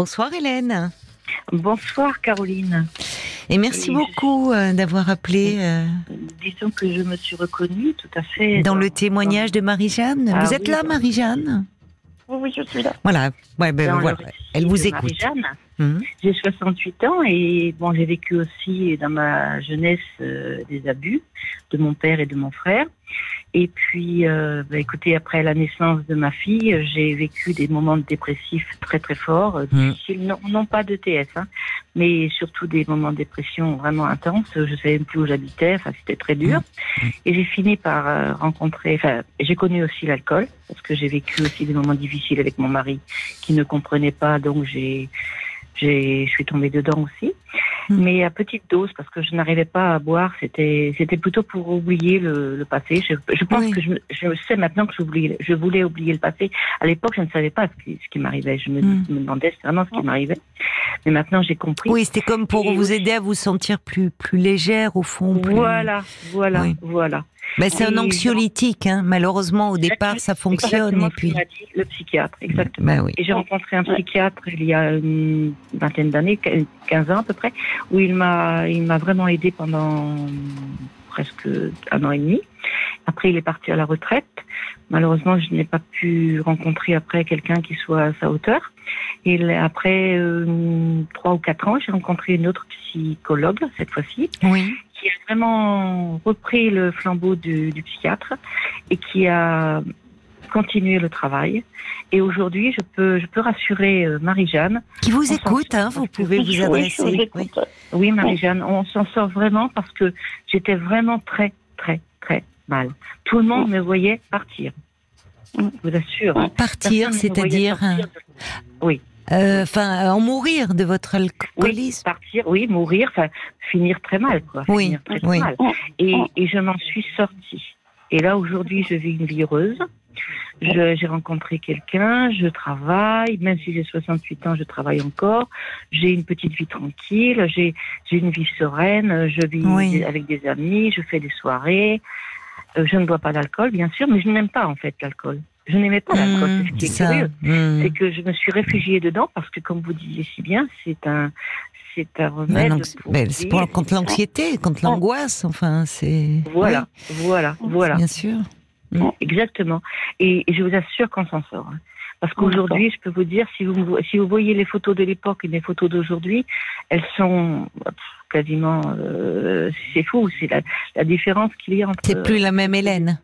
Bonsoir Hélène. Bonsoir Caroline. Et merci beaucoup euh, d'avoir appelé. euh, Disons que je me suis reconnue tout à fait. dans le témoignage de Marie-Jeanne. Ah vous êtes oui, là. Marie-Jeanne? Oui, oui, je suis là. Voilà. Ouais, ben, voilà. Elle vous écoute. Marie-Jeanne. Mhm. J'ai 68 ans et bon, j'ai vécu aussi dans ma jeunesse euh, des abus de mon père et de mon frère. Et puis, euh, bah, écoutez, après la naissance de ma fille, j'ai vécu des moments dépressifs très très forts, euh, Mhm. difficiles, non, non pas de TS, hein, mais surtout des moments de dépression vraiment intenses. Je savais même plus où j'habitais, enfin c'était très dur. Et j'ai fini par euh, rencontrer, enfin j'ai connu aussi l'alcool parce que j'ai vécu aussi des moments difficiles avec mon mari qui ne comprenait pas, donc j'ai j'ai, je suis tombée dedans aussi. Mais à petite dose parce que je n'arrivais pas à boire. C'était, c'était plutôt pour oublier le, le passé. Je, je pense Oui. que je, je sais maintenant que je voulais oublier le passé. À l'époque, je ne savais pas ce qui, ce qui m'arrivait. Je me, Mm. me demandais vraiment ce qui m'arrivait. Mais maintenant, j'ai compris. Oui, c'était comme pour Et vous aider à vous sentir plus, plus légère au fond. Plus... Voilà, voilà, Oui. voilà. Ben, c'est un anxiolytique, hein. malheureusement au départ ça fonctionne et puis. le psychiatre, exactement. Ben oui. Et j'ai rencontré un psychiatre il y a une vingtaine d'années, 15 ans à peu près, où il m'a, il m'a vraiment aidé pendant presque un an et demi. Après, il est parti à la retraite. Malheureusement, je n'ai pas pu rencontrer après quelqu'un qui soit à sa hauteur. Et après euh, trois ou quatre ans, j'ai rencontré une autre psychologue cette fois-ci, Oui. qui a vraiment repris le flambeau du, du psychiatre et qui a continué le travail. Et aujourd'hui, je peux, je peux rassurer euh, Marie-Jeanne. Qui vous écoute, hein, vous pouvez vous Oui, adresser. Oui. Oui, Marie-Jeanne, on s'en sort vraiment parce que j'étais vraiment très, très, très mal. Tout le monde me voyait partir. Je vous assure. hein. Partir, c'est-à-dire, sortir de- euh, enfin, en mourir de votre Oui, alcoolisme. partir, oui, mourir, finir très mal, quoi. Oui, Finir très, très oui. mal. Et, et je m'en suis sortie. Et là, aujourd'hui, je vis une vie heureuse. J'ai rencontré quelqu'un, je travaille, même si j'ai 68 ans, je travaille encore. J'ai une petite vie tranquille, j'ai une vie sereine, je vis Oui. avec des amis, je fais des soirées. Euh, je ne bois pas d'alcool, bien sûr, mais je n'aime pas en fait l'alcool. Je n'aimais pas l'alcool, Mmh, c'est ce qui est ça. curieux Mmh. c'est que je me suis réfugiée dedans parce que, comme vous disiez si bien, c'est un, c'est un Ben, remède. ben, c'est pour contre l'anxiété, contre l'angoisse, enfin, c'est. Voilà, voilà, voilà, Bien sûr. Exactement. Et, et je vous assure qu'on s'en sort. hein. Parce qu'aujourd'hui, je peux vous dire, si vous, si vous voyez les photos de l'époque et les photos d'aujourd'hui, elles sont pff, quasiment, euh, c'est fou, c'est la, la différence qu'il y a entre. C'est plus la même Hélène.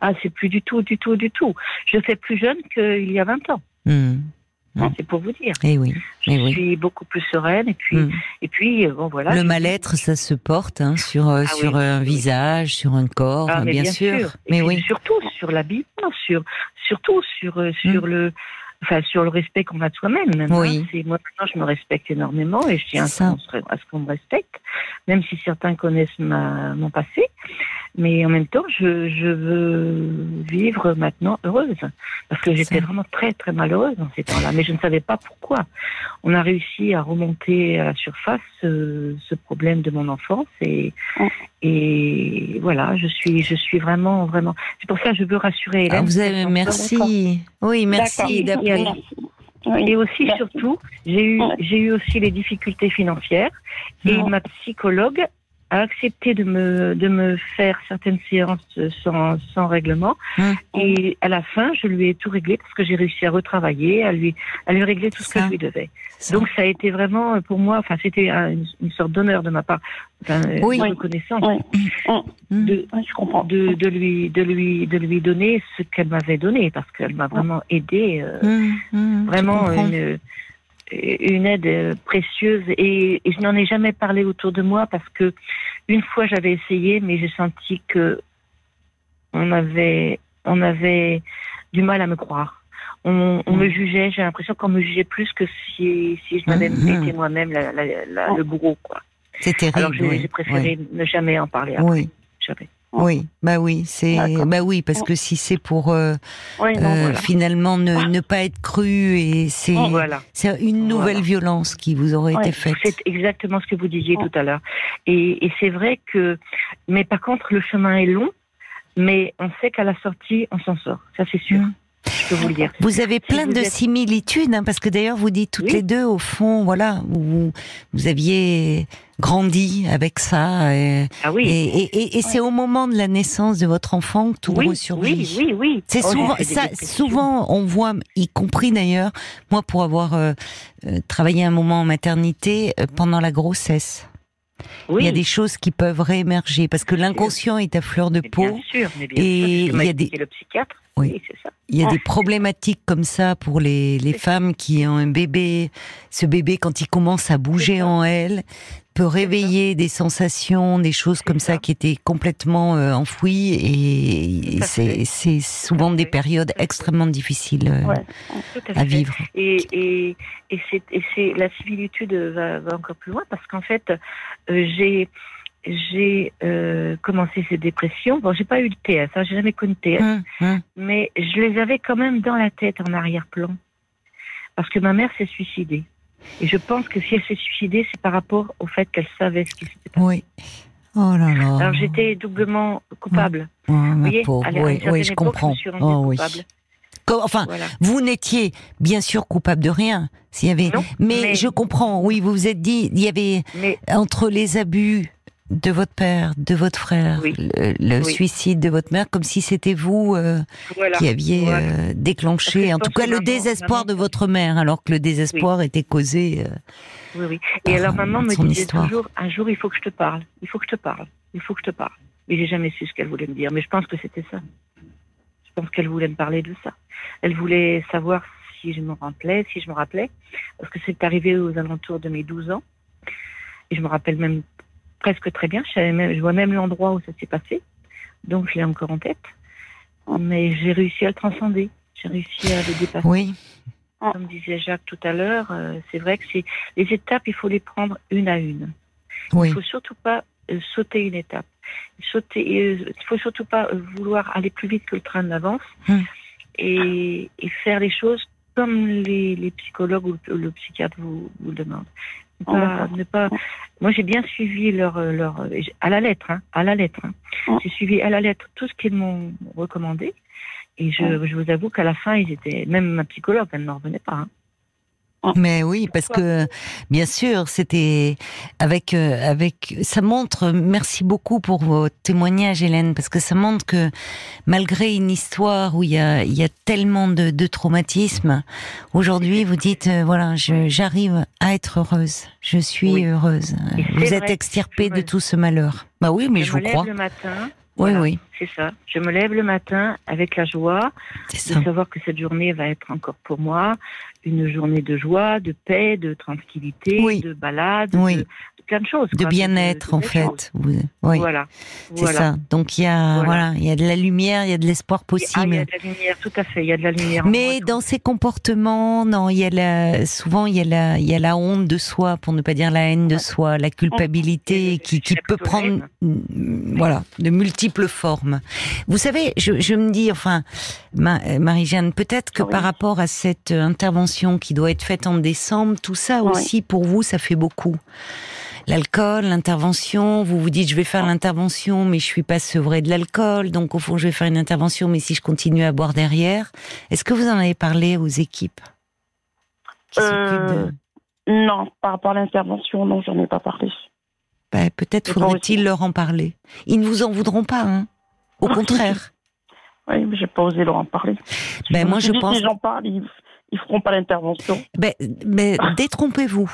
Ah, c'est plus du tout, du tout, du tout. Je fais plus jeune qu'il y a 20 ans. Mmh. Mm. C'est pour vous dire. Eh oui. Je Eh oui. suis beaucoup plus sereine et puis, Mmh. et puis, euh, bon voilà. Le mal-être, ça se porte hein, sur euh, Ah sur oui. un visage, sur un corps, Ah, hein, mais bien, sûr. Et Mais oui. Surtout sur l'habillement, sur, surtout sur, euh, sur le, enfin, sur le respect qu'on a de soi-même. même, Oui. hein. Moi, maintenant, je me respecte énormément et je tiens à ce qu'on se- à ce qu'on me respecte, même si certains connaissent ma, mon passé. Mais en même temps, je, je veux vivre maintenant heureuse. Parce que j'étais vraiment très, très malheureuse dans ces temps-là. Mais je ne savais pas pourquoi. On a réussi à remonter à la surface euh, ce problème de mon enfance. Et, et voilà, je suis, je suis vraiment, vraiment. C'est pour ça que je veux rassurer Ah, Hélène. vous avez merci. Oui, merci d'appeler. Et aussi, surtout, j'ai eu, j'ai eu aussi les difficultés financières. Et ma psychologue a accepté de me, de me faire certaines séances sans, sans règlement. Hum. Et à la fin, je lui ai tout réglé parce que j'ai réussi à retravailler, à lui, à lui régler tout ce que je lui devais. Ça. Donc ça a été vraiment pour moi, enfin c'était un- une, une sorte d'honneur de ma part, enfin, Oui. de reconnaissance Oui. Mmh. de, Oui, je comprends. de, de lui, de lui, de lui donner ce qu'elle m'avait donné parce qu'elle m'a vraiment aidé, euh, Mmh, mmh, vraiment une, une aide euh, précieuse et, et je n'en ai jamais parlé autour de moi parce que une fois j'avais essayé mais j'ai senti que on avait, on avait du mal à me croire. On, on me jugeait, j'ai l'impression qu'on me jugeait plus que si, si je n'avais Mhm. été moi-même la, la- la- le bourreau. Quoi. C'est terrible. Alors j'ai oui, j'ai préféré ne jamais en parler après. Oui, Jamais. Oui, bah oui, c'est, bah oui, parce que si c'est pour euh, Oui, non, euh, finalement ne, ne pas être cru et c'est, Voilà. c'est une nouvelle Voilà. violence qui vous aurait Ouais, été faite. C'est exactement ce que vous disiez tout à l'heure. Et, et c'est vrai que, mais par contre, le chemin est long, mais on sait qu'à la sortie, on s'en sort. Ça, c'est sûr. Mm. Je peux vous le dire. Vous avez plein de êtes- similitudes, hein, parce que d'ailleurs vous dites toutes Oui. les deux, au fond, voilà, vous, vous aviez grandi avec ça, et, Ah oui. et, et- et- et c'est au moment de la naissance de votre enfant que tout oui, ressurgit. oui, oui, oui. C'est Oh, souvent, ça, souvent, on voit, y compris d'ailleurs, moi pour avoir euh, euh, travaillé un moment en maternité euh, pendant la grossesse, Oui. il y a des choses qui peuvent réémerger parce que l'inconscient est à fleur de peau. Bien sûr, mais bien Et sûr. il y a des- le psychiatre. Oui. Oui, c'est ça. Il y a des problématiques comme ça pour les, les femmes qui ont un bébé. Ce bébé, quand il commence à bouger en elle, peut réveiller des sensations, des choses comme ça. ça. qui étaient complètement euh, enfouies. Et c'est souvent des périodes extrêmement difficiles euh, Ouais. À vivre. Et, et, et c'est, et c'est, la similitude va, va encore plus loin parce qu'en fait, euh, j'ai, j'ai euh, commencé ces dépressions. Bon, j'ai pas eu de TS, hein, j'ai jamais connu de TS, Hum, hum. mais je les avais quand même dans la tête en arrière-plan. Parce que ma mère s'est suicidée. Et je pense que si elle s'est suicidée, c'est par rapport au fait qu'elle savait ce qui s'était passé. Oui. Oh là là. Alors j'étais doublement coupable. Oh, ma Vous voyez, pauvre. à Oui, je époque, comprends. Je Oh, oui. Enfin, Voilà. Vous n'étiez bien sûr coupable de rien. S'il y avait, Non, mais, mais- je comprends. Oui, vous vous êtes dit, il y avait Mais entre les abus de votre père, de votre frère, Oui. le, le Oui. suicide de votre mère, comme si c'était vous euh, voilà. qui aviez Voilà. euh, déclenché, en tout cas, le maman- désespoir maman- de votre mère, alors que le désespoir était causé. euh, Oui, oui. Et alors maman me disait histoire. toujours, un jour il faut que je te parle, il faut que je te parle, il faut que je te parle. Mais j'ai jamais su ce qu'elle voulait me dire. Mais je pense que c'était ça. Je pense qu'elle voulait me parler de ça. Elle voulait savoir si je me rappelais, si je me rappelais, parce que c'est arrivé aux alentours de mes 12 ans. Et je me rappelle même presque très bien. Je, savais même, je vois même l'endroit où ça s'est passé. Donc je l'ai encore en tête. Mais j'ai réussi à le transcender. J'ai réussi à le dépasser. Oui, Comme disait Jacques tout à l'heure, euh, c'est vrai que c'est les étapes, il faut les prendre une à une. oui, Il faut surtout pas euh, sauter une étape. Sauter, euh, il faut surtout pas euh, vouloir aller plus vite que le train d'avance Hmm. et, et faire les choses comme les, les psychologues ou le, le psychiatre vous, vous demandent. Oh, pas, d'accord. ne pas- moi, j'ai bien suivi leur, euh, leur euh, à la lettre, hein, à la lettre. hein. Oh. J'ai suivi à la lettre tout ce qu'ils m'ont recommandé. Et je, je vous avoue qu'à la fin, ils étaient, même ma psychologue, elle n'en revenait pas. hein. Mais oui, parce que bien sûr, c'était avec euh, avec ça montre. Merci beaucoup pour vos témoignages, Hélène, parce que ça montre que malgré une histoire où il y a il y a tellement de, de traumatismes, aujourd'hui vous dites euh, voilà, j'arrive à être heureuse, je suis Oui. heureuse. Vous êtes extirpée de tout ce malheur. Bah oui, mais je, je vous crois. le matin. Oui, voilà, oui, C'est ça. Je me lève le matin avec la joie de savoir que cette journée va être encore pour moi une journée de joie, de paix, de tranquillité, Oui. de balade, Oui. de, de plein de choses. De quoi, bien-être en fait. Oui, Voilà. c'est voilà. ça. Donc il y a Voilà. voilà, il y a de la lumière, il y a de l'espoir Ah, possible. il y a de la lumière, tout à fait. Il y a de la lumière. Mais moi, dans ces comportements, non, il y a la, souvent il y a la, il y a la honte de soi, pour ne pas dire la haine de soi, la culpabilité qui, peut prendre, voilà, de multiples formes. Vous savez, je, je me dis, enfin, Marie-Jeanne, peut-être que Oui. par rapport à cette euh, intervention qui doit être faite en décembre, tout ça Oui. aussi pour vous, ça fait beaucoup. L'alcool, l'intervention, vous vous dites je vais faire l'intervention mais je suis pas sevré de l'alcool, donc au fond je vais faire une intervention mais si je continue à boire derrière, est-ce que vous en avez parlé aux équipes qui Euh, de... Non, par rapport à l'intervention, non, j'en ai pas parlé. Bah, peut-être faudrait-il leur en parler. Ils ne vous en voudront pas, hein Au Ah, contraire. Oui, mais j'ai pas osé leur en parler. Ben, moi, je pense- Si j'en parle, ils, ils feront pas l'intervention. Ben, mais détrompez-vous.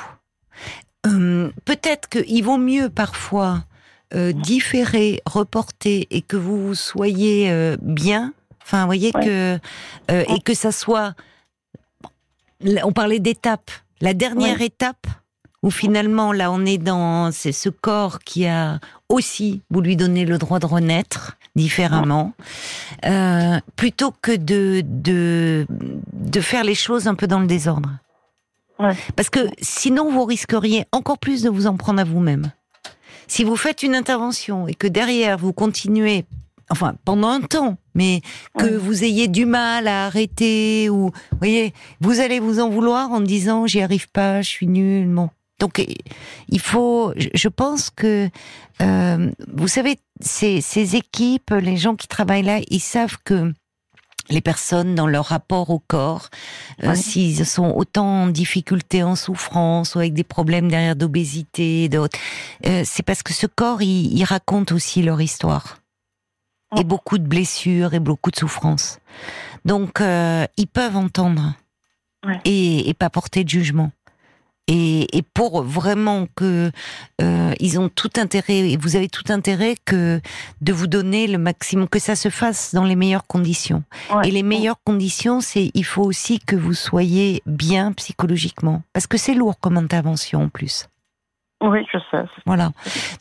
Euh, peut-être qu'il vaut mieux parfois euh, différer, reporter et que vous soyez euh, bien. Enfin, vous voyez Ouais. que euh, et que ça soit. On parlait d'étape. La dernière étape où finalement là on est dans c'est ce corps qui a aussi vous lui donnez le droit de renaître différemment euh, plutôt que de de de faire les choses un peu dans le désordre. Ouais. Parce que sinon, vous risqueriez encore plus de vous en prendre à vous-même. Si vous faites une intervention et que derrière, vous continuez, enfin, pendant un temps, mais que Ouais. vous ayez du mal à arrêter ou, vous voyez, vous allez vous en vouloir en disant, j'y arrive pas, je suis nul, bon. Donc, eh, il faut, je- pense que, euh, vous savez, ces, ces équipes, les gens qui travaillent là, ils savent que les personnes dans leur rapport au corps, euh, s'ils sont autant en difficulté, en souffrance, ou avec des problèmes derrière d'obésité, et d'autres, euh, c'est parce que ce corps, il, il raconte aussi leur histoire. Et beaucoup de blessures et beaucoup de souffrances. Donc, euh, ils peuvent entendre Ouais. et, et pas porter de jugement. Et, et pour vraiment que euh, ils ont tout intérêt et vous avez tout intérêt que de vous donner le maximum, que ça se fasse dans les meilleures conditions. Ouais. Et les meilleures conditions, c'est il faut aussi que vous soyez bien psychologiquement, parce que c'est lourd comme intervention en plus. Oui, je sais. Voilà.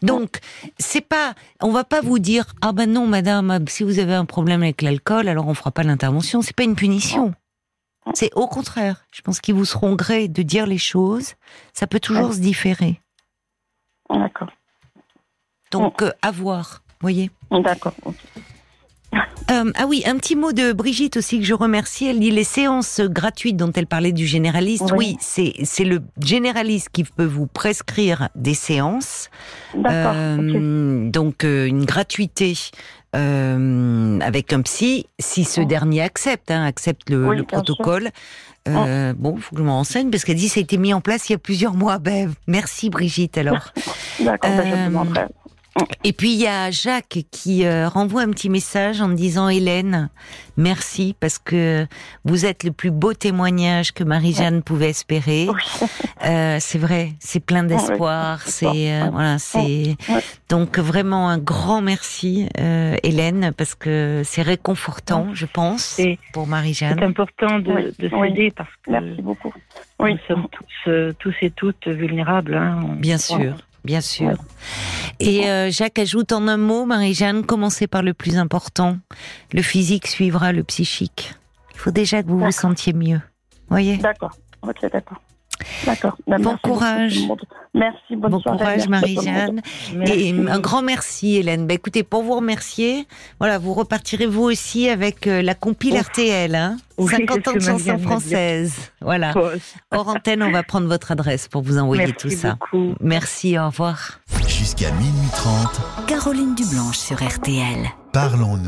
Donc c'est pas, on va pas vous dire ah ben non madame, si vous avez un problème avec l'alcool, alors on fera pas l'intervention. C'est pas une punition. C'est au contraire. Je pense qu'ils vous seront gré de dire les choses. Ça peut toujours Ouais. se différer. D'accord. Donc euh, à voir. Voyez. D'accord. Euh, ah oui, un petit mot de Brigitte aussi que je remercie. Elle dit les séances gratuites dont elle parlait du généraliste. Oui. Oui, c'est le généraliste qui peut vous prescrire des séances. Euh, Donc euh, une gratuité euh, avec un psy, si ce Oh. dernier accepte, hein, accepte le, Oui, protocole. Euh, Bon, il faut que je me renseigne parce qu'elle dit ça a été mis en place il y a plusieurs mois. Ben, merci Brigitte alors. D'accord, ben, euh. Et puis il y a Jacques qui euh, renvoie un petit message en me disant Hélène, merci parce que vous êtes le plus beau témoignage que Marie-Jeanne pouvait espérer. Oui. Euh, c'est vrai, c'est plein d'espoir, c'est euh, ouais. voilà, c'est Ouais. donc vraiment un grand merci Hélène parce que c'est réconfortant, je pense, C'est pour c'est Marie-Jeanne. important de, de s'aider parce que Merci beaucoup. Oui. nous sommes tous, tous et toutes vulnérables. Hein. Bien sûr, bien sûr. Et euh, Jacques ajoute en un mot, Marie-Jeanne, commencez par le plus important. Le physique suivra le psychique. Il faut déjà que vous vous sentiez mieux. Voyez? D'accord. Ok, d'accord. D'accord. Ben, Bon merci courage. Merci, bonne Bon soirée. courage. Marie-Jeanne. Et un grand merci Hélène. Bah, écoutez, pour vous remercier, voilà, vous repartirez vous aussi avec euh, la compile Oh. RTL, hein Oui, 50 c'est ans de chansons françaises. Voilà. Hors antenne, on va prendre votre adresse pour vous envoyer Merci tout ça. beaucoup. Merci, au revoir. Jusqu'à minuit 30, Caroline Dublanche sur RTL. parlons-nous.